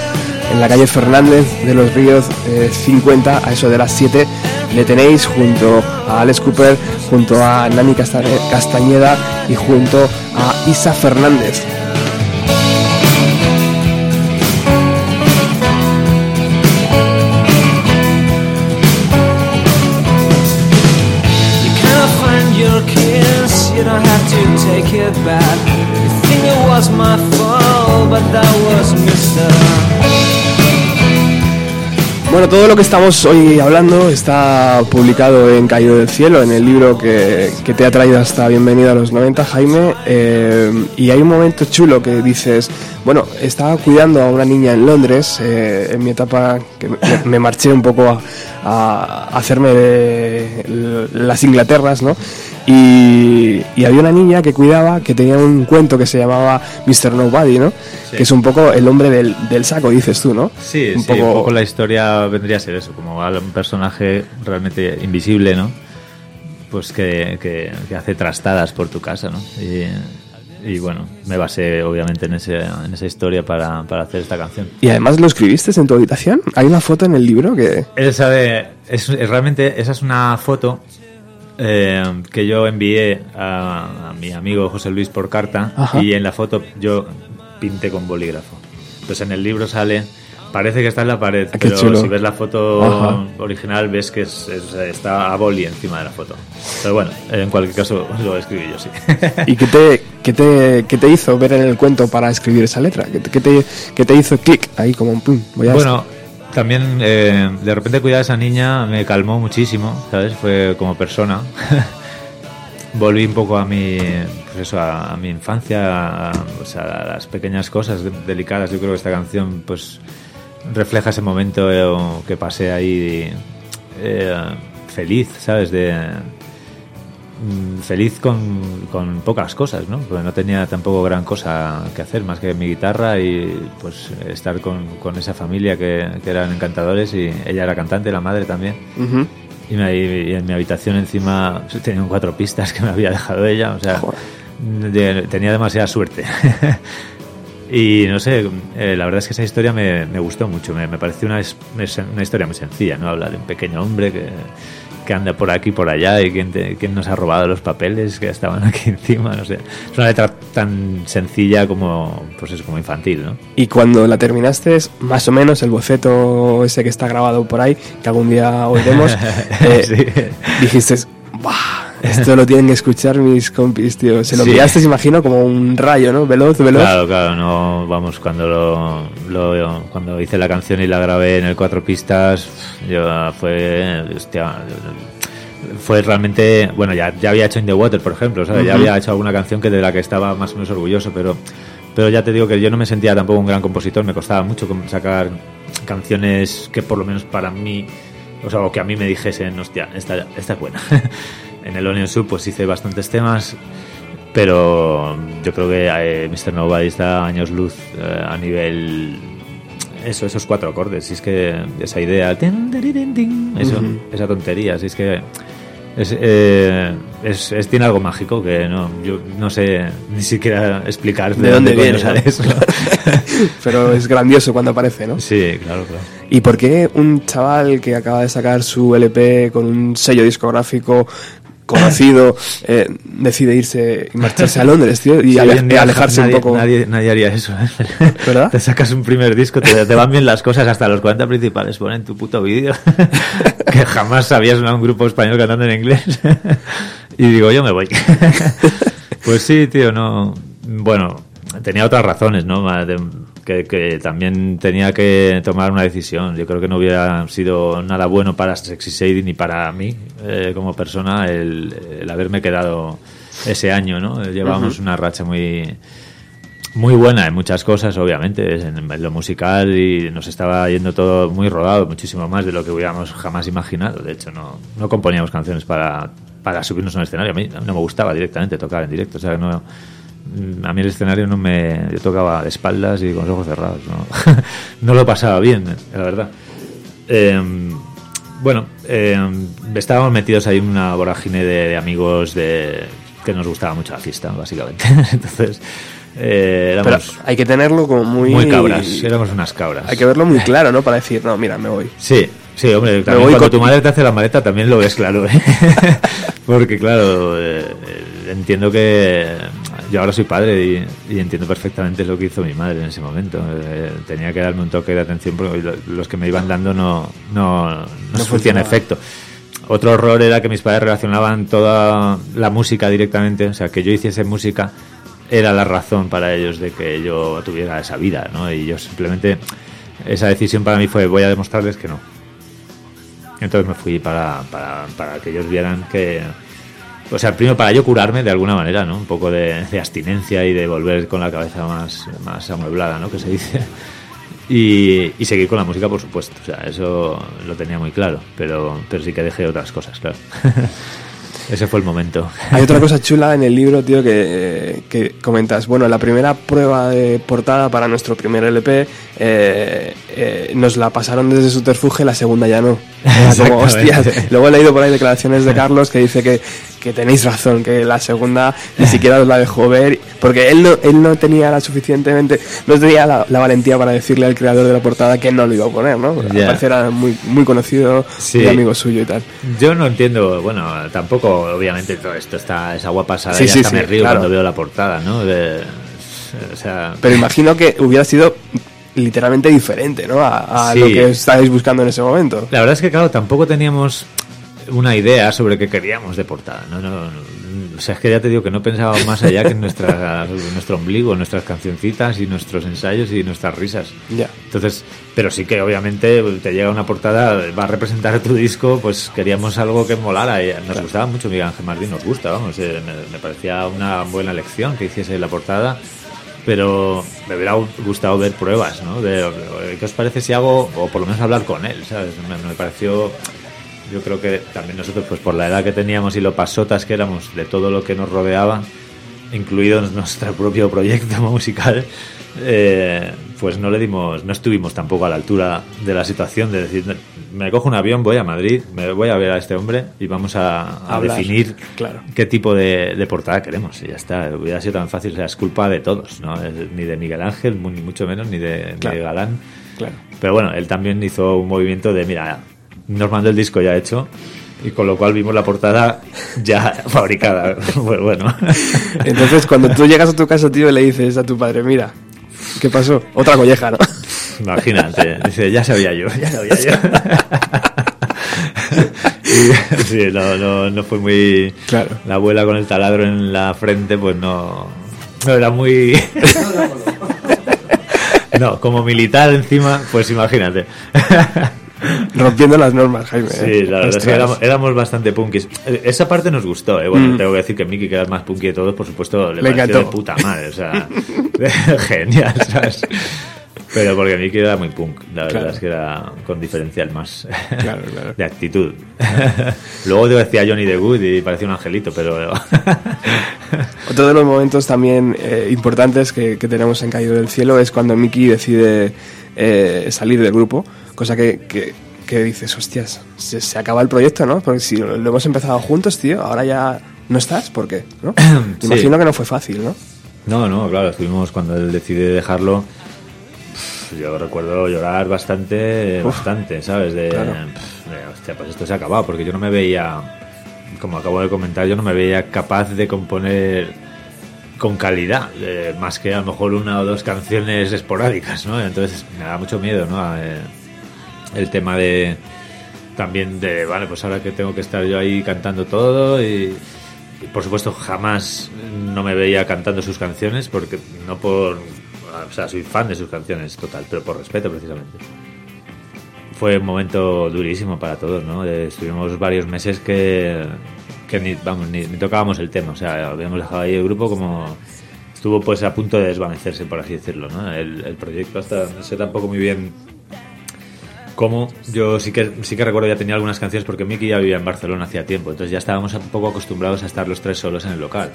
en la calle Fernández de los Ríos eh, 50, a eso de las 7, le tenéis junto a Alex Cooper, junto a Nani Casta- Castañeda y junto a Isa Fernández. Bueno, todo lo que estamos hoy hablando está publicado en Caído del Cielo, en el libro que, te ha traído hasta Bienvenido a los 90, Jaime. eh, y hay un momento chulo que dices, bueno, estaba cuidando a una niña en Londres, eh, en mi etapa que me, marché un poco a, hacerme las Inglaterras, ¿no? Y, y había una niña que cuidaba que tenía un cuento que se llamaba Mr. Nobody, ¿no? Que es un poco el hombre del, del saco, dices tú, ¿no? Sí, un sí, un poco la historia vendría a ser eso, como un personaje realmente invisible, ¿no? Pues que, que- que hace trastadas por tu casa, ¿no? Y, y bueno, me basé obviamente en, ese, en esa historia para, para hacer esta canción. Y además lo escribiste en tu habitación. Hay una foto en el libro que. Esa de, es, es realmente, esa es una foto eh, que yo envié a, a mi amigo José Luis por carta Ajá. y en la foto yo pinté con bolígrafo. Entonces en el libro sale, parece que está en la pared, Ah, pero chulo. si ves la foto Ajá. original ves que es- es- está a boli encima de la foto. Pero bueno, en cualquier caso lo escribí yo, sí. ¿Y qué te, qué te, qué te hizo ver en el cuento para escribir esa letra? ¿Qué, te- qué te, qué te hizo clic ahí como pum? Voy a Bueno, también eh, de repente cuidar a esa niña me calmó muchísimo, ¿sabes? Fue como persona. Volví un poco a mi, pues eso, a, mi infancia, a, las pequeñas cosas de- delicadas. Yo creo que esta canción pues refleja ese momento eh, que pasé ahí eh, feliz, ¿sabes? De, feliz con, con pocas cosas, ¿no? Porque no tenía tampoco gran cosa que hacer más que mi guitarra y pues estar con, con esa familia que, que eran encantadores y ella era cantante, la madre también. Ujú. Y, me- y en mi habitación encima tenían cuatro pistas que me había dejado ella, o sea, de- tenía demasiada suerte. y no sé, eh, la verdad es que esa historia me, me gustó mucho, me, me pareció una, es- una historia muy sencilla, ¿no? Hablar de un pequeño hombre que, que anda por aquí y por allá y quién, te- quién nos ha robado los papeles que estaban aquí encima, no sé. Es una letra tan sencilla como, pues es como infantil, ¿no? Y cuando la terminaste, más o menos el boceto ese que está grabado por ahí, que algún día oiremos, eh, Sí. dijiste, ¡Buah! Esto lo tienen que escuchar mis compis, tío. Se lo Sí. enviaste, imagino, como un rayo, ¿no? Veloz, veloz. Claro, claro, no, vamos, cuando lo, lo- cuando hice la canción y la grabé en el cuatro pistas, yo fue, hostia, fue realmente, bueno, ya, ya había hecho In the Water, por ejemplo, ¿sabes? ya Ujú. había hecho alguna canción que de la que estaba más o menos orgulloso, pero, pero ya te digo que yo no me sentía tampoco un gran compositor, me costaba mucho sacar canciones que por lo menos para mí, o sea, o que a mí me dijesen, hostia, esta, esta es buena. en el Onion Soup pues hice bastantes temas, pero yo creo que eh, Mr. Nobody está años luz eh, a nivel eso esos cuatro acordes si es que esa idea tin, tiririn, tin, eso esa tontería si es que es, eh, es, es- tiene algo mágico que no yo no sé ni siquiera explicar ¿De dónde viene, sale eso. Pero es grandioso cuando aparece, ¿no? sí claro claro ¿Y por qué un chaval que acaba de sacar su LP con un sello discográfico conocido eh, decide irse y marcharse a Londres, tío? Y Sí, ale- hoy en día alejarse nadie, un poco. Nadie, nadie haría eso, ¿eh? ¿Verdad? Te sacas un primer disco, te, te van bien las cosas, hasta los 40 principales ponen tu puto vídeo. que jamás sabías un grupo español cantando en inglés. y digo, yo me voy. pues sí, tío, no. Bueno, tenía otras razones, ¿no? Que, que también tenía que tomar una decisión. Yo creo que no hubiera sido nada bueno para Sexy Sadie ni para mí eh, como persona el, el haberme quedado ese año, ¿no? Llevábamos una racha muy muy buena en muchas cosas, obviamente, en, lo musical y nos estaba yendo todo muy rodado, muchísimo más de lo que hubiéramos jamás imaginado. De hecho, no, no componíamos canciones para, para subirnos a un escenario. A mí no me gustaba directamente tocar en directo, o sea, no, a mí el escenario no me... Yo tocaba de espaldas y con los ojos cerrados, no, no lo pasaba bien, la verdad. Eh, bueno, eh, estábamos metidos ahí en una vorágine de, de amigos de que nos gustaba mucho la fiesta, básicamente. Entonces, eh, Pero éramos hay que tenerlo como muy... muy cabras, éramos unas cabras. Hay que verlo muy claro, ¿no? Para decir, no, mira, me voy. Sí, sí, hombre, también cuando con- tu madre te hace la maleta también lo ves claro, ¿eh? Porque claro, eh, eh, entiendo que yo ahora soy padre y, y entiendo perfectamente lo que hizo mi madre en ese momento. Eh, tenía que darme un toque de atención porque lo- los que me iban dando no, no, no, surtían funcionaba. efecto. Otro error era que mis padres relacionaban toda la música directamente, o sea, que yo hiciese música era la razón para ellos de que yo tuviera esa vida, ¿no? Y yo simplemente, esa decisión para mí fue, voy a demostrarles que no. Entonces me fui para, para, para que ellos vieran que... O sea, primero para yo curarme de alguna manera, ¿no? Un poco de, de abstinencia y de volver con la cabeza más, más amueblada, ¿no? Que se dice. Y, y seguir con la música, por supuesto. O sea, eso lo tenía muy claro. Pero, pero sí que dejé otras cosas, claro. Ese fue el momento. Hay otra cosa chula en el libro, tío, que, que comentas. Bueno, la primera prueba de portada para nuestro primer LP eh, eh, nos la pasaron desde Subterfuge, la segunda ya no. Era como, hostias. Luego he leído por ahí declaraciones de Carlos que dice que, que tenéis razón, que la segunda ni siquiera os la dejó ver, porque él no, él no tenía la suficientemente, no tenía la, la valentía para decirle al creador de la portada que no lo iba a poner, ¿no? Al era muy, muy conocido Sí. y amigo suyo y tal. Yo no entiendo, bueno, tampoco, obviamente, todo esto está, es agua pasada Sí, y sí, hasta me río claro. cuando veo la portada, ¿no? De- o sea, Pero imagino que hubiera sido literalmente diferente, ¿no? A, a Sí. lo que estáis buscando en ese momento. La verdad es que, claro, tampoco teníamos una idea sobre qué queríamos de portada. No, no, no. O sea, es que ya te digo que no pensábamos más allá que en nuestra, nuestro ombligo, nuestras cancioncitas y nuestros ensayos y nuestras risas. Ya. Entonces, pero sí que obviamente te llega una portada, va a representar tu disco, pues queríamos algo que molara. Y nos gustaba mucho Miguel Ángel Martín, nos gusta, vamos, eh, me, me parecía una buena elección que hiciese la portada. Pero me hubiera gustado ver pruebas, ¿no? De, de, ¿Qué os parece si hago, o por lo menos hablar con él, ¿sabes? Me, me pareció, yo creo que también nosotros, pues por la edad que teníamos y lo pasotas que éramos de todo lo que nos rodeaba, incluido nuestro propio proyecto musical, eh, pues no le dimos, no estuvimos tampoco a la altura de la situación de decir, me cojo un avión, voy a Madrid, me voy a ver a este hombre y vamos a, definir claro. qué tipo de, de portada queremos y ya está, hubiera sido tan fácil, o sea, es culpa de todos, ¿no? Ni de Miguel Ángel, ni mucho menos, ni de, ni Claro. de Galán. Claro. Pero bueno, él también hizo un movimiento de, mira, nos mandó el disco ya hecho y con lo cual vimos la portada ya fabricada. Pues bueno. Entonces, cuando tú llegas a tu casa, tío, y le dices a tu padre, mira, ¿qué pasó? Otra colleja, ¿no? Imagínate, dice, ya sabía yo, ya sabía yo. Y, sí, no, no, no fue muy... Claro. La abuela con el taladro en la frente, pues no... No era muy... No, como militar encima, pues imagínate. Rompiendo las normas, Jaime. Sí, ¿eh? la verdad es que éramos, éramos bastante punkis. Eh, Esa parte nos gustó, ¿eh? Bueno, Mm. tengo que decir que Miki, que era el más punky de todos, por supuesto, le, Le pareció de encantó. puta madre, o sea, genial, ¿sabes? Pero porque Miki era muy punk, la verdad Claro. es que era con diferencial más Claro, claro. de actitud. Luego te decía Johnny the Good y parecía un angelito, pero... Otro de los momentos también eh, importantes que, que tenemos en Caído del Cielo es cuando Mickey decide eh, salir del grupo, cosa que, que, que dices, hostias, se, se acaba el proyecto, ¿no? Porque si lo, lo hemos empezado juntos, tío, ahora ya no estás, ¿por qué? ¿No? Sí. Imagino que no fue fácil, ¿no? No, no, claro, estuvimos cuando él decide dejarlo. Yo recuerdo llorar bastante, bastante, ¿sabes? De, Claro. de, hostia, pues esto se ha acabado, porque yo no me veía, como acabo de comentar, yo no me veía capaz de componer con calidad, eh, más que a lo mejor una o dos canciones esporádicas, ¿no? Entonces me da mucho miedo, ¿no? Eh, el tema de también de, vale, pues ahora que tengo que estar yo ahí cantando todo y, por supuesto jamás no me veía cantando sus canciones porque no por o sea, soy fan de sus canciones, total, pero por respeto precisamente. Fue un momento durísimo para todos, ¿no? Eh, Estuvimos varios meses que, que ni, vamos, ni, ni tocábamos el tema, o sea, habíamos dejado ahí el grupo como estuvo pues a punto de desvanecerse, por así decirlo, ¿no? El, el proyecto hasta no sé tampoco muy bien cómo. Yo sí que sí que recuerdo ya tenía algunas canciones porque Miki ya vivía en Barcelona hacía tiempo, entonces ya estábamos un poco acostumbrados a estar los tres solos en el local.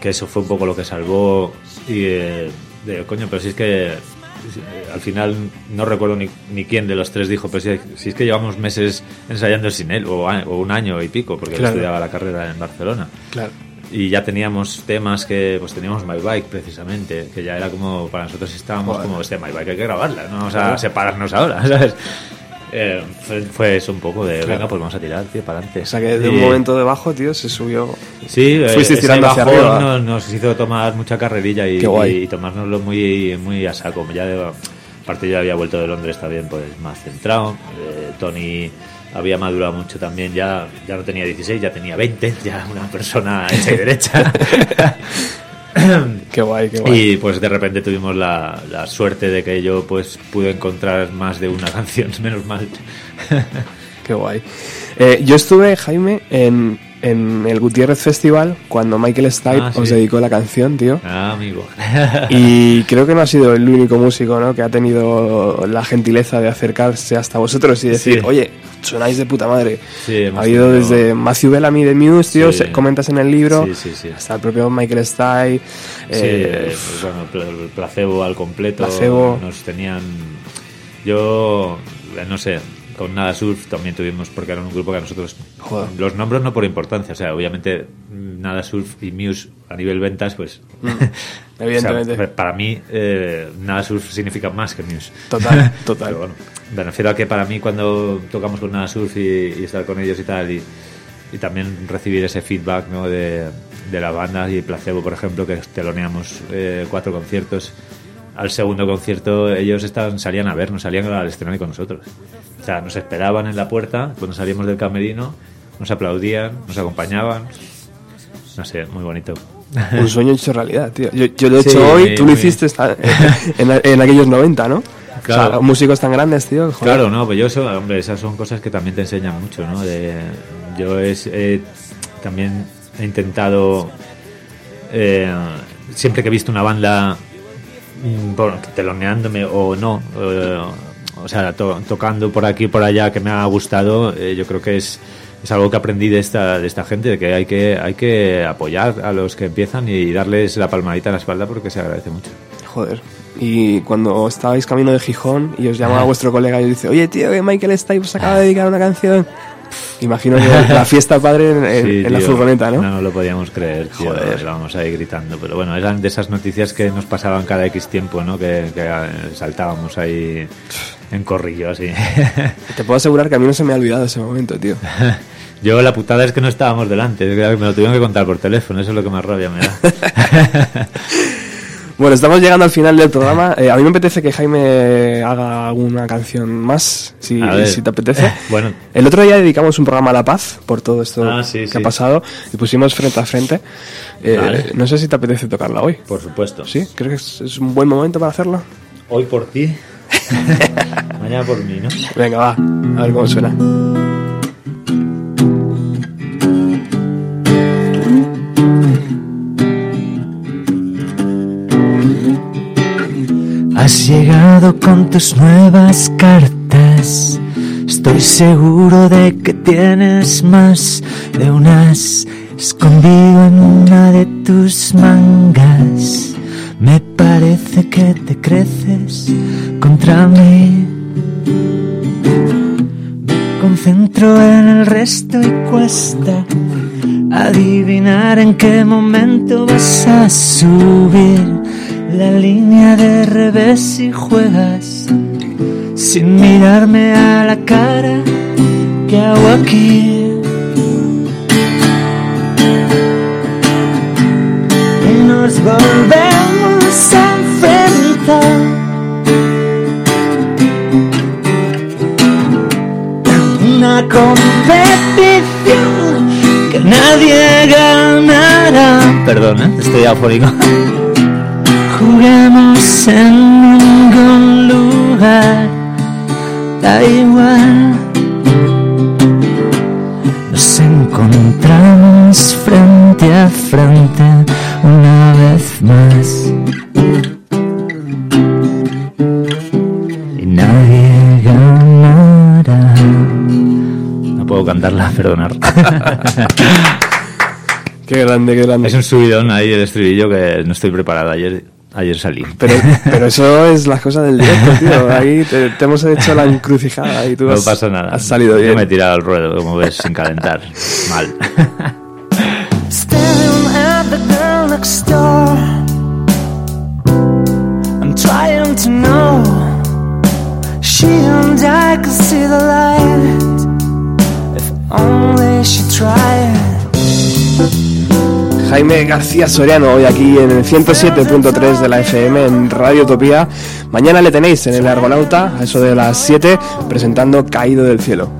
Que eso fue un poco lo que salvó y eh, de coño, pero si es que eh, al final no recuerdo ni, ni quién de los tres dijo, pero si, si es que llevamos meses ensayando sin él, o, a- o un año y pico, porque él Claro. estudiaba la carrera en Barcelona Claro. Y ya teníamos temas que pues teníamos My Bike precisamente que ya era como para nosotros estábamos Joder. como este My Bike hay que grabarla no vamos a separarnos ahora ¿sabes? Eh, fue, fue eso un poco de venga pues vamos a tirar tío para adelante O sea que de un momento de bajo, tío, se subió. sí eh, fuisteis ese tirando hacia arriba. Nos, nos hizo tomar mucha carrerilla y, guay. y tomárnoslo muy muy a saco ya de, aparte yo había vuelto de Londres también pues más centrado Eh, Tony había madurado mucho también ya ya no tenía 16 ya tenía 20 ya una persona hecha y derecha Qué guay, qué guay. Y pues de repente tuvimos la, la suerte de que yo pues pude encontrar más de una canción, menos mal. Qué guay. Eh, yo estuve, Jaime, en, en el Gutiérrez Festival cuando Michael Stipe Ah, sí. os dedicó la canción, tío. Ah, amigo. Y creo que no ha sido el único músico ¿no? que ha tenido la gentileza de acercarse hasta vosotros y decir, Sí. oye, sonáis de puta madre. Sí, ha habido tenido- desde Matthew Bellamy de Muse, tío, Sí. comentas en el libro, Sí, hasta el propio Michael Stipe. Sí, eh, pues bueno, el placebo al completo. Placebo. Nos tenían. Yo, eh, no sé, con Nada Surf también tuvimos, porque era un grupo que a nosotros. Joder. Los nombres no por importancia, o sea, obviamente Nada Surf y Muse a nivel ventas, pues. Mm, evidentemente. o sea, para mí, eh, Nada Surf significa más que Muse. Total, total. Pero bueno, me refiero a que para mí cuando tocamos con Nada Surf y, y estar con ellos y tal, y, y también recibir ese feedback ¿no? de, de la banda y Placebo, por ejemplo, que teloneamos eh, cuatro conciertos. Al segundo concierto ellos estaban, salían a vernos, salían al escenario con nosotros. O sea, nos esperaban en la puerta cuando salíamos del camerino, nos aplaudían, nos acompañaban. No sé, muy bonito. Un sueño hecho realidad, tío. Yo, yo lo he Sí, hecho hoy, tú lo hiciste en, en aquellos 90, ¿no? Claro. O sea, músicos tan grandes, tío. joder. Claro, no, pues yo eso, hombre, esas son cosas que también te enseñan mucho, ¿no? De, yo es, eh, también he intentado, eh, siempre que he visto una banda mm, por- teloneándome o no, eh, o sea, to- tocando por aquí por allá que me ha gustado, eh, yo creo que es, es algo que aprendí de esta, de esta gente, de que hay, que hay que apoyar a los que empiezan y darles la palmadita en la espalda porque se agradece mucho. Joder. Y cuando estabais camino de Gijón y os llamaba vuestro colega y os dice, oye, tío, que Michael Stipe acaba de dedicar una canción. Imagino yo la fiesta padre en, Sí, en la furgoneta, ¿no? No lo podíamos creer, tío. Joder. Íbamos ahí gritando. Pero bueno, eran de esas noticias que nos pasaban cada X tiempo, ¿no? Que, que, eh, saltábamos ahí en corrillo, así. Te puedo asegurar que a mí no se me ha olvidado ese momento, tío. Yo la putada es que no estábamos delante. Me lo tuvieron que contar por teléfono. Eso es lo que más rabia me da. Bueno, estamos llegando al final del programa. Eh, a mí me apetece que Jaime haga alguna canción más, si, si te apetece. Bueno. El otro día dedicamos un programa a la paz por todo esto Ah, sí, que sí. ha pasado y pusimos frente a frente. Eh, Vale. No sé si te apetece tocarla hoy. Por supuesto. ¿Sí? ¿Crees que es, es un buen momento para hacerlo? Hoy por ti. Mañana por mí, ¿no? Venga, va. A ver cómo suena. Has llegado con tus nuevas cartas. Estoy seguro de que tienes más de unas escondido en una de tus mangas. Me parece que te creces contra mí. Me concentro en el resto y cuesta adivinar en qué momento vas a subir la línea de revés y juegas sin mirarme a la cara. ¿Qué hago aquí? Y nos volvemos a enfrentar. Una competición que nadie ganará. Perdón, ¿eh? Estoy afónico. Juguemos en ningún lugar. Da igual. Nos encontramos frente a frente una vez más. Y nadie ganará. No puedo cantarla, perdonar. Qué grande, qué grande. es un subidón ahí el estribillo que no estoy preparado. Ayer, ayer salí. Pero, pero eso es las cosas del directo, tío. Ahí te, te hemos hecho la encrucijada y tú no has, pasa nada. has salido Yo bien. me he tirado al ruedo, como ves, sin calentar. Mal. Staring at the girl next door. I'm trying to know. She and I could see the light. If only she tried. Jaime García Soriano, hoy aquí en el 107.3 de la FM en Radio Utopía. Mañana le tenéis en el Argonauta, a eso de las 7, presentando Caído del Cielo.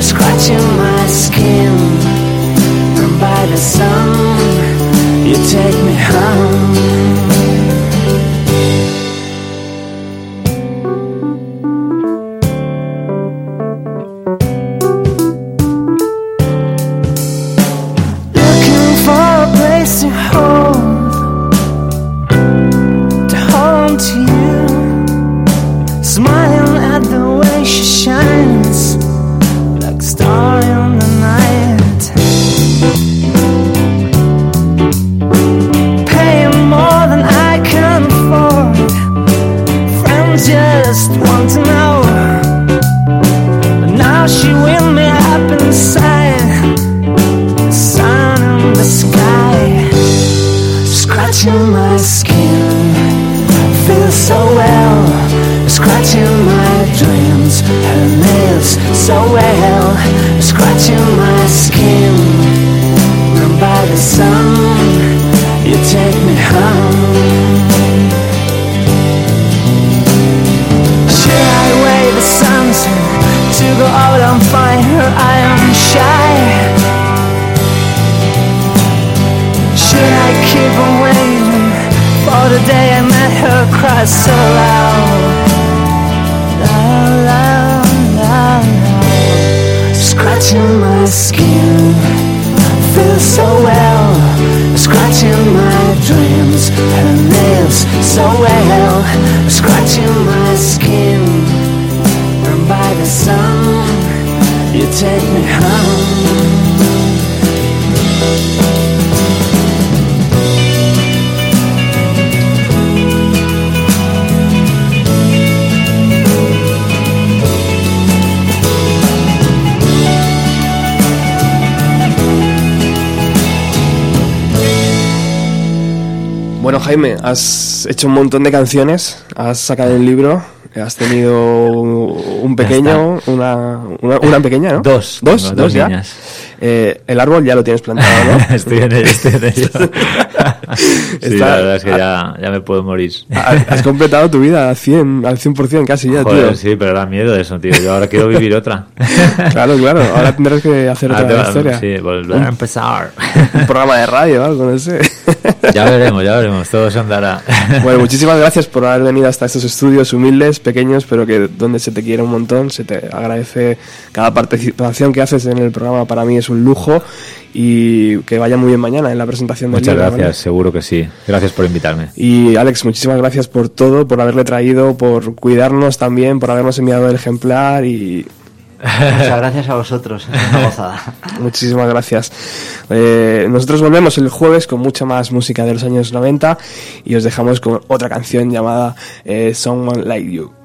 Scratching my skin. The sun, you take me home. Just want to know. Now she will me up inside the sun in the sky, scratching my skin. Feels so well, scratching my dreams. Her nails so well, scratching my so loud? Loud, loud, loud, loud. Scratching my skin, feels so well. Scratching my dreams, her nails so well. Scratching my skin, and by the sun, you take me home. Bueno, Jaime, has hecho un montón de canciones, has sacado un libro, has tenido un pequeño, una, una, una pequeña, ¿no? Dos, Dos, dos dos ya. Eh, el árbol ya lo tienes plantado, ¿no? estoy en ello, estoy en ello. sí, Está- la verdad es que ya, ya me puedo morir. Ha- Has completado tu vida al 100, al 100% casi ya, Joder, tío. sí, pero da miedo eso, tío. Yo ahora quiero vivir otra. Claro, claro. Ahora tendrás que hacer Ah, otra te- historia. Sí, volver a empezar. Un programa de radio o algo, no sé. ya veremos, ya veremos. Todo se andará. Bueno, muchísimas gracias por haber venido hasta estos estudios humildes, pequeños, pero que donde se te quiere un montón, se te agradece cada participación que haces en el programa, para mí es un lujo y que vaya muy bien mañana en la presentación del Muchas libro, gracias, ¿vale? Seguro que sí. Gracias por invitarme. Y Alex, muchísimas gracias por todo, por haberle traído, por cuidarnos también, por habernos enviado el ejemplar y Muchas gracias a vosotros, es una gozada. Muchísimas gracias. Eh, nosotros volvemos el jueves con mucha más música de los años 90 y os dejamos con otra canción llamada eh, Someone Like You.